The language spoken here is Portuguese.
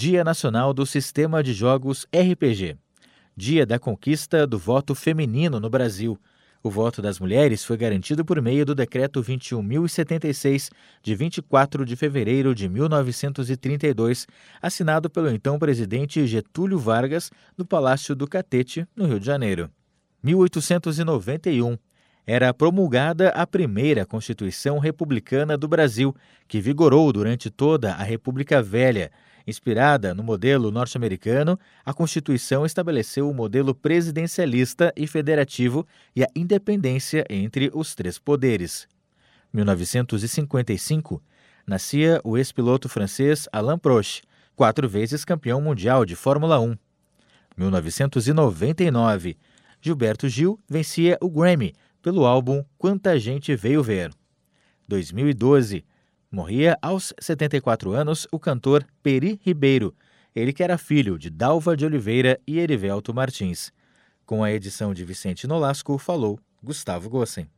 Dia Nacional do Sistema de Jogos RPG. Dia da conquista do voto feminino no Brasil. O voto das mulheres foi garantido por meio do Decreto 21.076, de 24 de fevereiro de 1932, assinado pelo então presidente Getúlio Vargas, no Palácio do Catete, no Rio de Janeiro. 1891 era promulgada a primeira Constituição Republicana do Brasil, que vigorou durante toda a República Velha. Inspirada no modelo norte-americano, a Constituição estabeleceu o modelo presidencialista e federativo e a independência entre os três poderes. 1955 nascia o ex-piloto francês Alain Prost, quatro vezes campeão mundial de Fórmula 1. 1999 Gilberto Gil vencia o Grammy pelo álbum Quanta Gente Veio Ver. 2012. Morria aos 74 anos o cantor Peri Ribeiro, ele que era filho de Dalva de Oliveira e Erivelto Martins. Com a edição de Vicente Nolasco, falou Gustavo Gossen.